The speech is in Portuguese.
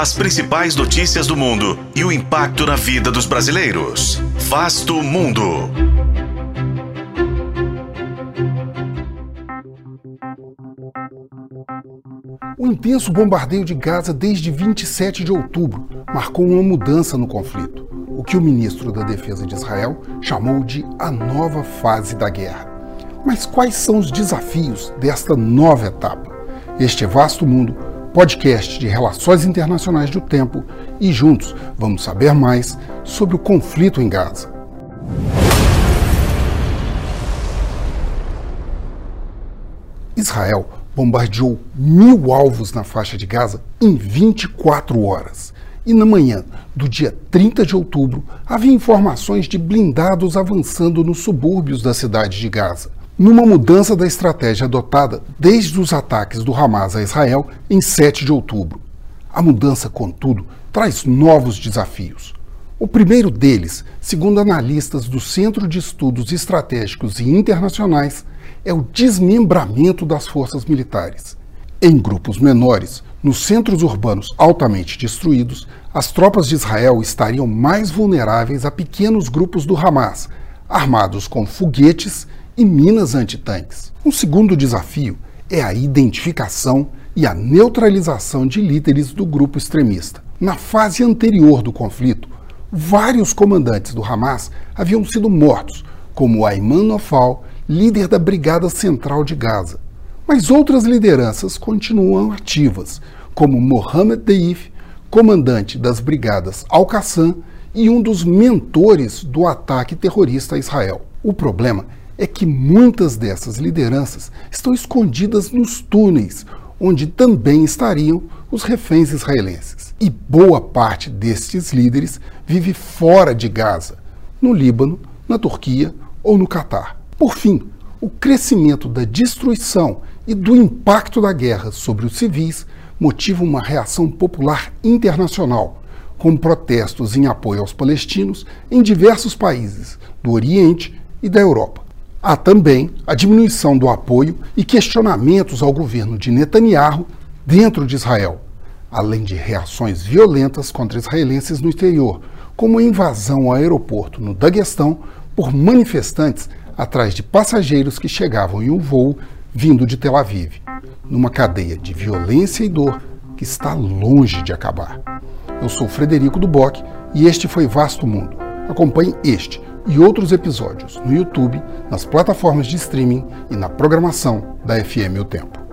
As principais notícias do mundo e o impacto na vida dos brasileiros. Vasto Mundo. O intenso bombardeio de Gaza desde 27 de outubro marcou uma mudança no conflito, o que o ministro da Defesa de Israel chamou de a nova fase da guerra. Mas quais são os desafios desta nova etapa? Este Vasto Mundo, podcast de relações internacionais do tempo, e juntos vamos saber mais sobre o conflito em Gaza. Israel bombardeou mil alvos na faixa de Gaza em 24 horas. E na manhã do dia 30 de outubro, havia informações de blindados avançando nos subúrbios da cidade de Gaza, numa mudança da estratégia adotada desde os ataques do Hamas a Israel em 7 de outubro. A mudança, contudo, traz novos desafios. O primeiro deles, segundo analistas do Centro de Estudos Estratégicos e Internacionais, é o desmembramento das forças militares. Em grupos menores, nos centros urbanos altamente destruídos, as tropas de Israel estariam mais vulneráveis a pequenos grupos do Hamas, armados com foguetes e minas antitanques. Um segundo desafio é a identificação e a neutralização de líderes do grupo extremista. Na fase anterior do conflito, vários comandantes do Hamas haviam sido mortos, como Ayman Nofal líder da Brigada Central de Gaza. Mas outras lideranças continuam ativas, como Mohammed Deif, comandante das Brigadas Al-Qassam e um dos mentores do ataque terrorista a Israel. O problema é que muitas dessas lideranças estão escondidas nos túneis, onde também estariam os reféns israelenses. E boa parte destes líderes vive fora de Gaza, no Líbano, na Turquia ou no Catar. Por fim, o crescimento da destruição e do impacto da guerra sobre os civis motiva uma reação popular internacional, com protestos em apoio aos palestinos em diversos países do Oriente e da Europa. Há também a diminuição do apoio e questionamentos ao governo de Netanyahu dentro de Israel, além de reações violentas contra israelenses no exterior, como a invasão ao aeroporto no Daguestão por manifestantes atrás de passageiros que chegavam em um voo vindo de Tel Aviv, numa cadeia de violência e dor que está longe de acabar. Eu sou Frederico Duboc e este foi Vasto Mundo. Acompanhe este e outros episódios no YouTube, nas plataformas de streaming e na programação da FM O Tempo.